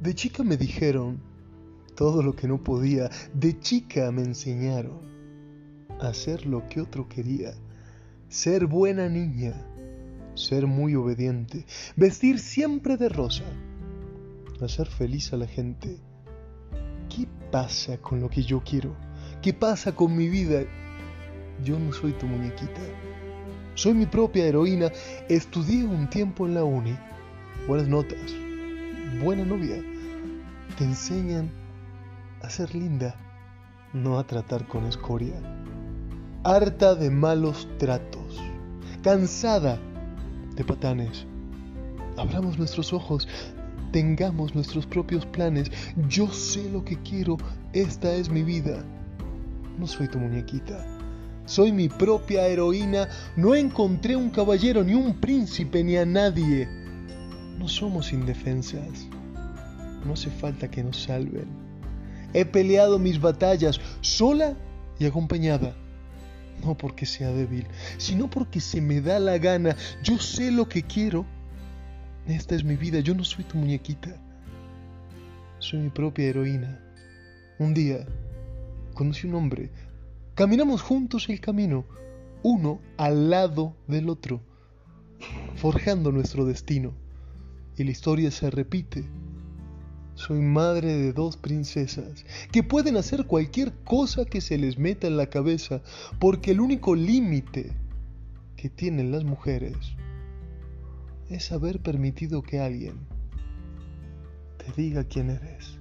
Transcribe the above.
De chica me dijeron todo lo que no podía. De chica me enseñaron a hacer lo que otro quería. Ser buena niña, ser muy obediente, vestir siempre de rosa, hacer feliz a la gente. ¿Qué pasa con lo que yo quiero? ¿Qué pasa con mi vida? Yo no soy tu muñequita. Soy mi propia heroína. Estudié un tiempo en la uni. Buenas notas. Buena novia. Te enseñan a ser linda, no a tratar con escoria. Harta de malos tratos. Cansada de patanes. Abramos nuestros ojos. Tengamos nuestros propios planes. Yo sé lo que quiero. Esta es mi vida. No soy tu muñequita. Soy mi propia heroína. No encontré un caballero, ni un príncipe, ni a nadie. No somos indefensas. No hace falta que nos salven. He peleado mis batallas sola y acompañada. No porque sea débil, sino porque se me da la gana. Yo sé lo que quiero. Esta es mi vida. Yo no soy tu muñequita. Soy mi propia heroína. Un día conocí un hombre Caminamos juntos el camino, uno al lado del otro, forjando nuestro destino. Y la historia se repite. Soy madre de dos princesas que pueden hacer cualquier cosa que se les meta en la cabeza, porque el único límite que tienen las mujeres es haber permitido que alguien te diga quién eres.